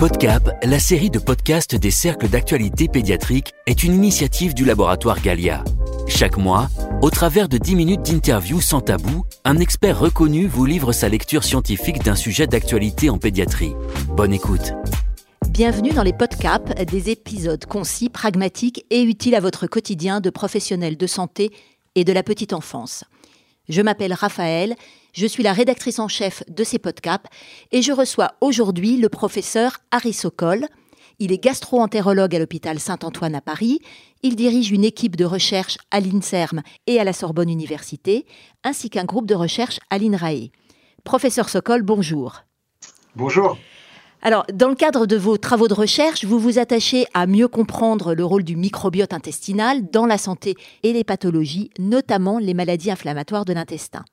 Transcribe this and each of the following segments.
PodCap, la série de podcasts des cercles d'actualité pédiatrique, est une initiative du laboratoire Galia. Chaque mois, au travers de 10 minutes d'interview sans tabou, un expert reconnu vous livre sa lecture scientifique d'un sujet d'actualité en pédiatrie. Bonne écoute. Bienvenue dans les PodCap, des épisodes concis, pragmatiques et utiles à votre quotidien de professionnels de santé et de la petite enfance. Je m'appelle Raphaël, je suis la rédactrice en chef de ces podcasts et je reçois aujourd'hui le professeur Harry Sokol. Il est gastro-entérologue à l'hôpital Saint-Antoine à Paris. Il dirige une équipe de recherche à l'INSERM et à la Sorbonne Université, ainsi qu'un groupe de recherche à l'INRAE. Professeur Sokol, bonjour. Bonjour. Alors, dans le cadre de vos travaux de recherche, vous vous attachez à mieux comprendre le rôle du microbiote intestinal dans la santé et les pathologies, notamment les maladies inflammatoires de l'intestin.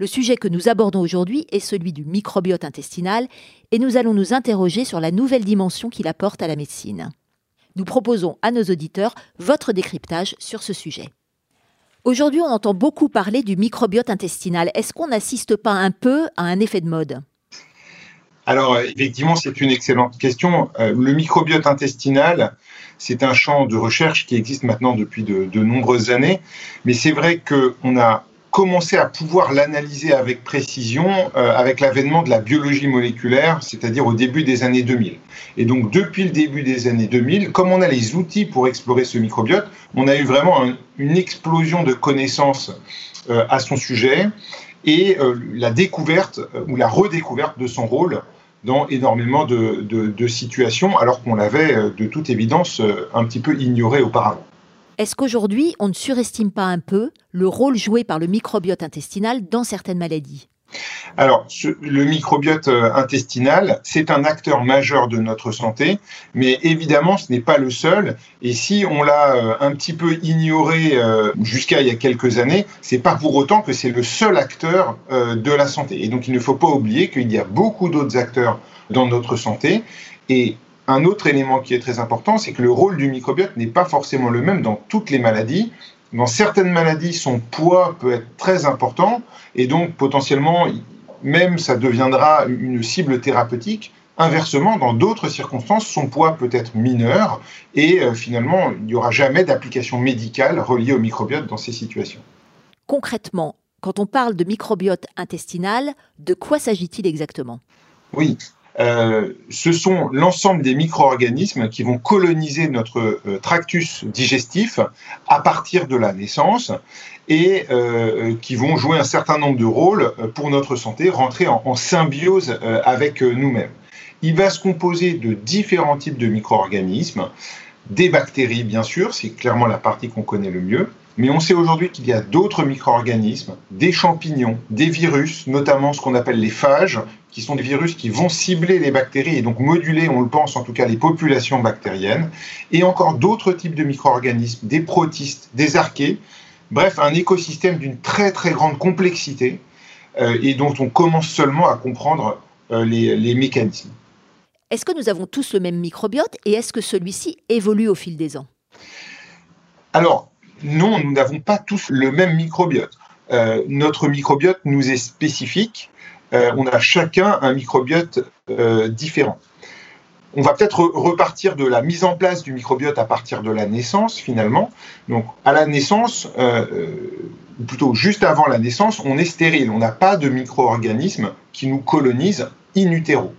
Le sujet que nous abordons aujourd'hui est celui du microbiote intestinal et nous allons nous interroger sur la nouvelle dimension qu'il apporte à la médecine. Nous proposons à nos auditeurs votre décryptage sur ce sujet. Aujourd'hui, on entend beaucoup parler du microbiote intestinal. Est-ce qu'on n'assiste pas un peu à un effet de mode? Alors, effectivement, c'est une excellente question. Euh, le microbiote intestinal, c'est un champ de recherche qui existe maintenant depuis de, nombreuses années, mais c'est vrai qu'on a commencé à pouvoir l'analyser avec précision euh, avec l'avènement de la biologie moléculaire, c'est-à-dire au début des années 2000. Et donc depuis le début des années 2000, comme on a les outils pour explorer ce microbiote, on a eu vraiment une explosion de connaissances euh, à son sujet et la découverte ou la redécouverte de son rôle dans énormément de, situations, alors qu'on l'avait euh, de toute évidence euh, un petit peu ignoré auparavant. Est-ce qu'aujourd'hui, on ne surestime pas un peu le rôle joué par le microbiote intestinal dans certaines maladies? Alors, le microbiote euh, intestinal, c'est un acteur majeur de notre santé, mais évidemment, ce n'est pas le seul. Et si on l'a euh, un petit peu ignoré euh, jusqu'à il y a quelques années, c'est pas pour autant que c'est le seul acteur de la santé. Et donc, il ne faut pas oublier qu'il y a beaucoup d'autres acteurs dans notre santé. Et un autre élément qui est très important, c'est que le rôle du microbiote n'est pas forcément le même dans toutes les maladies. Dans certaines maladies, son poids peut être très important et donc potentiellement, même ça deviendra une cible thérapeutique. Inversement, dans d'autres circonstances, son poids peut être mineur et euh, finalement, il n'y aura jamais d'application médicale reliée au microbiote dans ces situations. Concrètement, quand on parle de microbiote intestinal, de quoi s'agit-il exactement? Oui, euh, ce sont l'ensemble des micro-organismes qui vont coloniser notre euh, tractus digestif à partir de la naissance et euh, qui vont jouer un certain nombre de rôles pour notre santé, rentrer en, symbiose avec nous-mêmes. Il va se composer de différents types de micro-organismes, des bactéries bien sûr, c'est clairement la partie qu'on connaît le mieux, mais on sait aujourd'hui qu'il y a d'autres micro-organismes, des champignons, des virus, notamment ce qu'on appelle les phages, qui sont des virus qui vont cibler les bactéries et donc moduler, on le pense en tout cas, les populations bactériennes, et encore d'autres types de micro-organismes, des protistes, des archées, bref, un écosystème d'une très très grande complexité euh, et dont on commence seulement à comprendre euh, les, les mécanismes. Est-ce que nous avons tous le même microbiote et est-ce que celui-ci évolue au fil des ans? Alors, non, nous n'avons pas tous le même microbiote. Euh, notre microbiote nous est spécifique. Euh, on a chacun un microbiote euh, différent. On va peut-être repartir de la mise en place du microbiote à partir de la naissance, finalement. Donc, à la naissance, ou plutôt juste avant la naissance, on est stérile. On n'a pas de micro-organismes qui nous colonisent in utero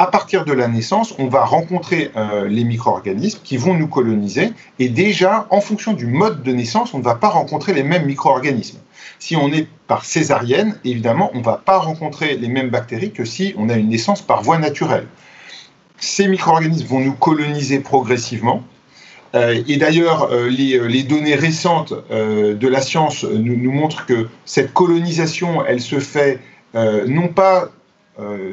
à partir de la naissance, on va rencontrer euh, les micro-organismes qui vont nous coloniser. Et déjà, en fonction du mode de naissance, on ne va pas rencontrer les mêmes micro-organismes. Si on est par césarienne, évidemment, on ne va pas rencontrer les mêmes bactéries que si on a une naissance par voie naturelle. Ces micro-organismes vont nous coloniser progressivement. Euh, et d'ailleurs, euh, les, données récentes de la science nous, montrent que cette colonisation, elle se fait non pas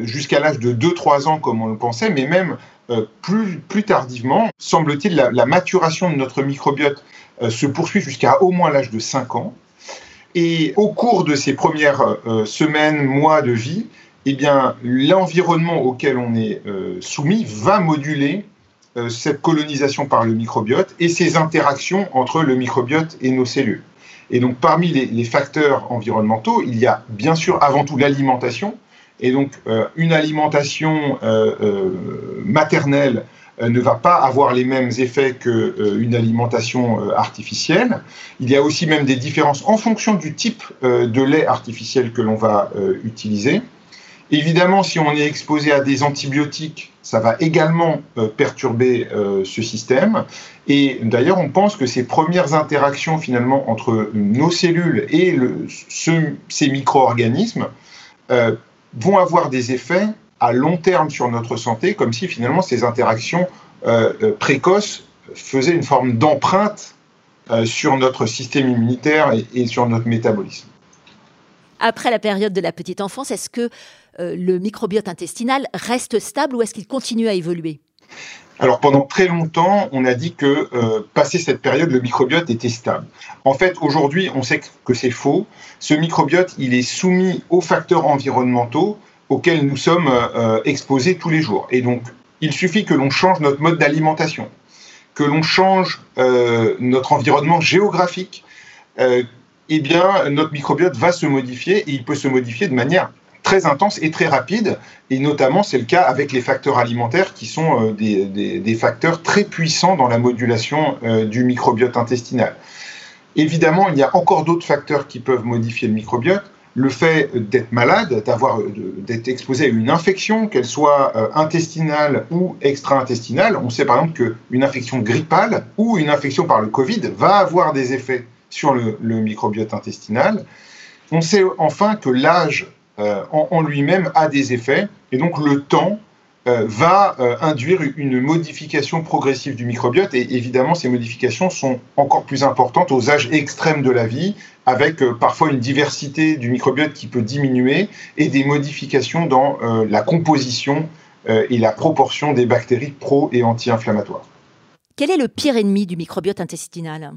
jusqu'à l'âge de 2-3 ans comme on le pensait, mais même euh, plus, tardivement, semble-t-il, la, maturation de notre microbiote euh, se poursuit jusqu'à au moins l'âge de 5 ans. Et au cours de ces premières semaines, mois de vie, eh l'environnement auquel on est soumis va moduler cette colonisation par le microbiote et ces interactions entre le microbiote et nos cellules. Et donc, parmi les facteurs environnementaux, il y a bien sûr avant tout l'alimentation, Et donc, une alimentation maternelle ne va pas avoir les mêmes effets qu'une alimentation artificielle. Il y a aussi même des différences en fonction du type de lait artificiel que l'on va utiliser. Évidemment, si on est exposé à des antibiotiques, ça va également euh, perturber euh, ce système. Et d'ailleurs, on pense que ces premières interactions finalement entre nos cellules et ces micro-organismes euh, vont avoir des effets à long terme sur notre santé, comme si finalement ces interactions précoces faisaient une forme d'empreinte sur notre système immunitaire et sur notre métabolisme. Après la période de la petite enfance, est-ce que euh, le microbiote intestinal reste stable ou est-ce qu'il continue à évoluer? Alors pendant très longtemps, on a dit que euh, passé cette période, le microbiote était stable. En fait, aujourd'hui, on sait que c'est faux. Ce microbiote, il est soumis aux facteurs environnementaux auxquels nous sommes euh, exposés tous les jours. Et donc, il suffit que l'on change notre mode d'alimentation, que l'on change notre environnement géographique, eh bien, notre microbiote va se modifier et il peut se modifier de manière très intense et très rapide. Et notamment, c'est le cas avec les facteurs alimentaires qui sont euh, des, facteurs très puissants dans la modulation euh, du microbiote intestinal. Évidemment, il y a encore d'autres facteurs qui peuvent modifier le microbiote. Le fait d'être malade, d'avoir, d'être exposé à une infection, qu'elle soit euh, intestinale ou extra-intestinale. On sait par exemple qu'une infection grippale ou une infection par le Covid va avoir des effets sur le, le microbiote intestinal. On sait enfin que l'âge euh, en, lui-même a des effets. Et donc le temps euh, va euh, induire une modification progressive du microbiote. Et évidemment, ces modifications sont encore plus importantes aux âges extrêmes de la vie, avec parfois une diversité du microbiote qui peut diminuer et des modifications dans la composition et la proportion des bactéries pro- et anti-inflammatoires. Quel est le pire ennemi du microbiote intestinal?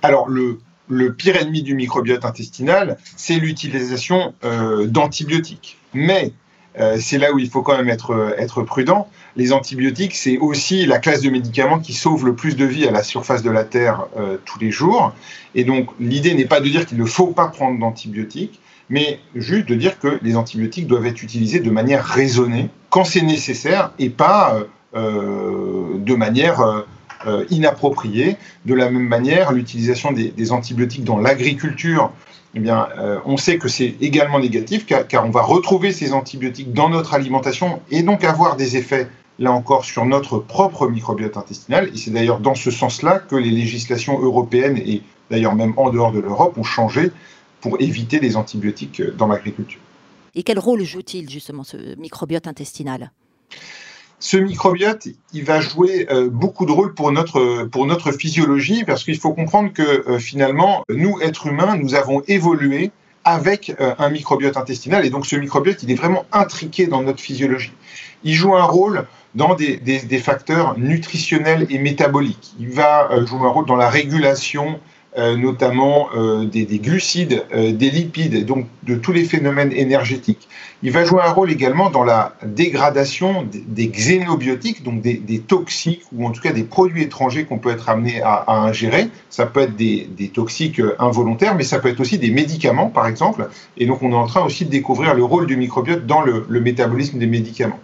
Alors, le le pire ennemi du microbiote intestinal, c'est l'utilisation euh, d'antibiotiques. Mais euh, c'est là où il faut quand même être, prudent. Les antibiotiques, c'est aussi la classe de médicaments qui sauve le plus de vies à la surface de la Terre euh, tous les jours. Et donc, l'idée n'est pas de dire qu'il ne faut pas prendre d'antibiotiques, mais juste de dire que les antibiotiques doivent être utilisés de manière raisonnée, quand c'est nécessaire, et pas de manière euh, inappropriée. De la même manière, l'utilisation des, antibiotiques dans l'agriculture, eh bien, euh, on sait que c'est également négatif car, car, on va retrouver ces antibiotiques dans notre alimentation et donc avoir des effets, là encore, sur notre propre microbiote intestinal. Et c'est d'ailleurs dans ce sens-là que les législations européennes et d'ailleurs même en dehors de l'Europe ont changé pour éviter les antibiotiques dans l'agriculture. Et quel rôle joue-t-il justement ce microbiote intestinal? Ce microbiote, il va jouer euh, beaucoup de rôle pour notre, pour notre physiologie, parce qu'il faut comprendre que euh, finalement, nous, êtres humains, nous avons évolué avec euh, un microbiote intestinal, et donc ce microbiote, il est vraiment intriqué dans notre physiologie. Il joue un rôle dans des, des facteurs nutritionnels et métaboliques. Il va jouer un rôle dans la régulation notamment euh, des, glucides, euh, des lipides, donc de tous les phénomènes énergétiques. Il va jouer un rôle également dans la dégradation des, xénobiotiques, donc des, toxiques ou en tout cas des produits étrangers qu'on peut être amené à, ingérer. Ça peut être des, toxiques involontaires, mais ça peut être aussi des médicaments, par exemple. Et donc on est en train aussi de découvrir le rôle du microbiote dans le, métabolisme des médicaments.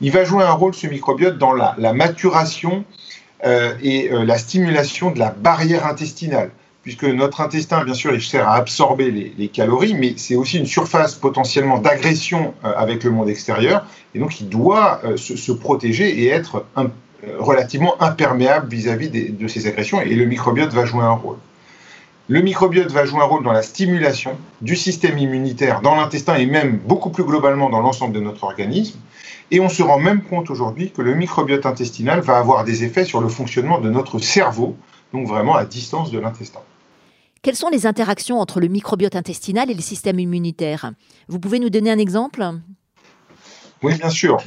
Il va jouer un rôle, ce microbiote, dans la, maturation euh, et euh, la stimulation de la barrière intestinale, puisque notre intestin, bien sûr, il sert à absorber les, calories, mais c'est aussi une surface potentiellement d'agression euh, avec le monde extérieur, et donc il doit se, protéger et être relativement imperméable vis-à-vis de ces agressions, et le microbiote va jouer un rôle. Le microbiote va jouer un rôle dans la stimulation du système immunitaire dans l'intestin et même beaucoup plus globalement dans l'ensemble de notre organisme. Et on se rend même compte aujourd'hui que le microbiote intestinal va avoir des effets sur le fonctionnement de notre cerveau, donc vraiment à distance de l'intestin. Quelles sont les interactions entre le microbiote intestinal et le système immunitaire? Vous pouvez nous donner un exemple? Oui, bien sûr.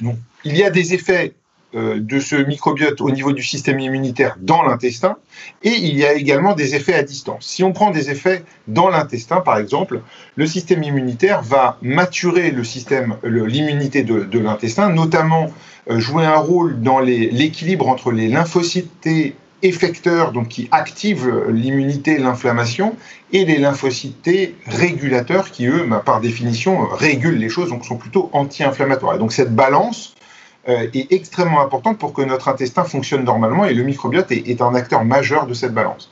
Il y a des effets de ce microbiote au niveau du système immunitaire dans l'intestin, et il y a également des effets à distance. Si on prend des effets dans l'intestin, par exemple, le système immunitaire va maturer le système, l'immunité de, l'intestin, notamment euh, jouer un rôle dans l'équilibre entre les lymphocytes T effecteurs, donc qui activent l'immunité l'inflammation, et les lymphocytes T régulateurs qui, eux, bah, par définition, régulent les choses, donc sont plutôt anti-inflammatoires. Et donc cette balance euh, est extrêmement importante pour que notre intestin fonctionne normalement, et le microbiote est, un acteur majeur de cette balance.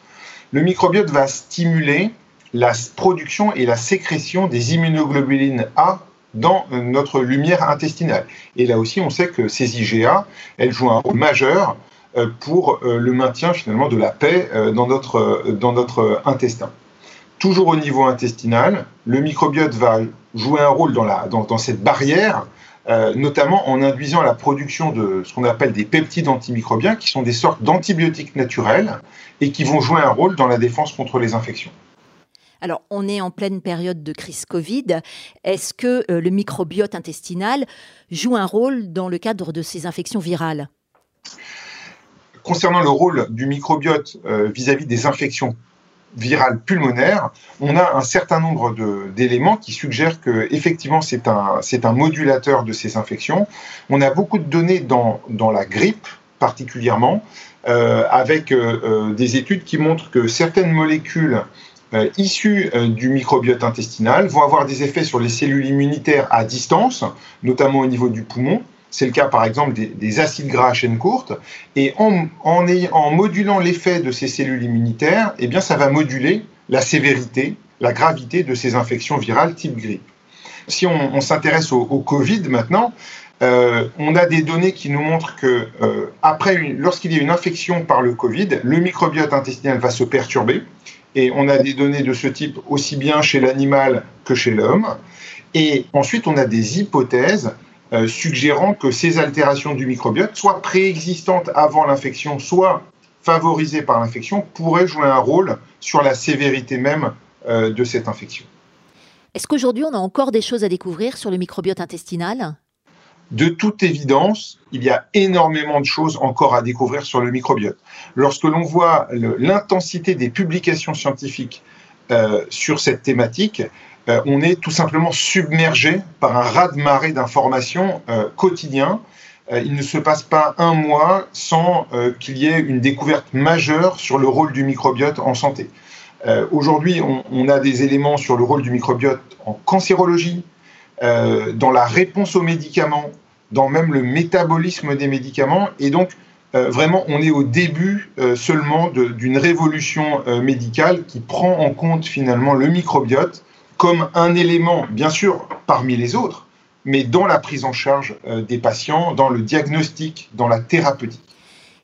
Le microbiote va stimuler la production et la sécrétion des immunoglobulines A dans notre lumière intestinale. Et là aussi, on sait que ces IgA, elles jouent un rôle majeur euh, pour euh, le maintien finalement de la paix euh, dans notre, dans notre intestin. Toujours au niveau intestinal, le microbiote va jouer un rôle dans, la, dans cette barrière, notamment en induisant la production de ce qu'on appelle des peptides antimicrobiens, qui sont des sortes d'antibiotiques naturels et qui vont jouer un rôle dans la défense contre les infections. Alors, on est en pleine période de crise Covid. Est-ce que le microbiote intestinal joue un rôle dans le cadre de ces infections virales? Concernant le rôle du microbiote euh, vis-à-vis des infections virales pulmonaires, on a un certain nombre d'éléments qui suggèrent que effectivement c'est un, un modulateur de ces infections. On a beaucoup de données dans, la grippe particulièrement, euh, avec euh, des études qui montrent que certaines molécules issues du microbiote intestinal vont avoir des effets sur les cellules immunitaires à distance, notamment au niveau du poumon, c'est le cas par exemple des, acides gras à chaîne courte. Et en, modulant l'effet de ces cellules immunitaires, eh bien, ça va moduler la sévérité, la gravité de ces infections virales type grippe. Si on, s'intéresse au, Covid maintenant, euh, on a des données qui nous montrent que euh, après, lorsqu'il y a une infection par le Covid, le microbiote intestinal va se perturber. Et on a des données de ce type aussi bien chez l'animal que chez l'homme. Et ensuite, on a des hypothèses euh, suggérant que ces altérations du microbiote, soit préexistantes avant l'infection, soit favorisées par l'infection, pourraient jouer un rôle sur la sévérité même euh, de cette infection. Est-ce qu'aujourd'hui, on a encore des choses à découvrir sur le microbiote intestinal? De toute évidence, il y a énormément de choses encore à découvrir sur le microbiote. Lorsque l'on voit l'intensité des publications scientifiques euh, sur cette thématique, euh, on est tout simplement submergé par un raz-de-marée d'informations euh, quotidien. Euh, il ne se passe pas un mois sans qu'il y ait une découverte majeure sur le rôle du microbiote en santé. Aujourd'hui, on, a des éléments sur le rôle du microbiote en cancérologie, dans la réponse aux médicaments, dans même le métabolisme des médicaments. Et donc, vraiment, on est au début seulement d'une révolution médicale qui prend en compte finalement le microbiote comme un élément, bien sûr, parmi les autres, mais dans la prise en charge euh, des patients, dans le diagnostic, dans la thérapeutique.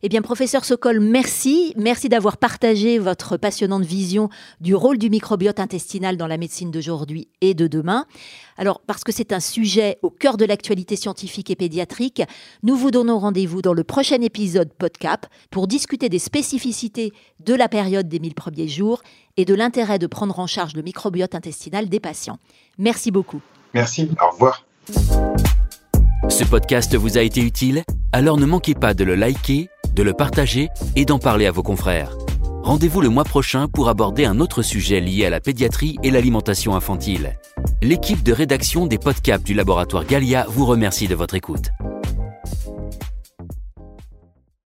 Eh bien, professeur Sokol, merci. Merci d'avoir partagé votre passionnante vision du rôle du microbiote intestinal dans la médecine d'aujourd'hui et de demain. Alors, parce que c'est un sujet au cœur de l'actualité scientifique et pédiatrique, nous vous donnons rendez-vous dans le prochain épisode PodCap pour discuter des spécificités de la période des 1000 premiers jours et de l'intérêt de prendre en charge le microbiote intestinal des patients. Merci beaucoup. Merci, au revoir. Ce podcast vous a été utile? Alors ne manquez pas de le liker de le partager et d'en parler à vos confrères. Rendez-vous le mois prochain pour aborder un autre sujet lié à la pédiatrie et l'alimentation infantile. L'équipe de rédaction des podcasts du laboratoire Galia vous remercie de votre écoute.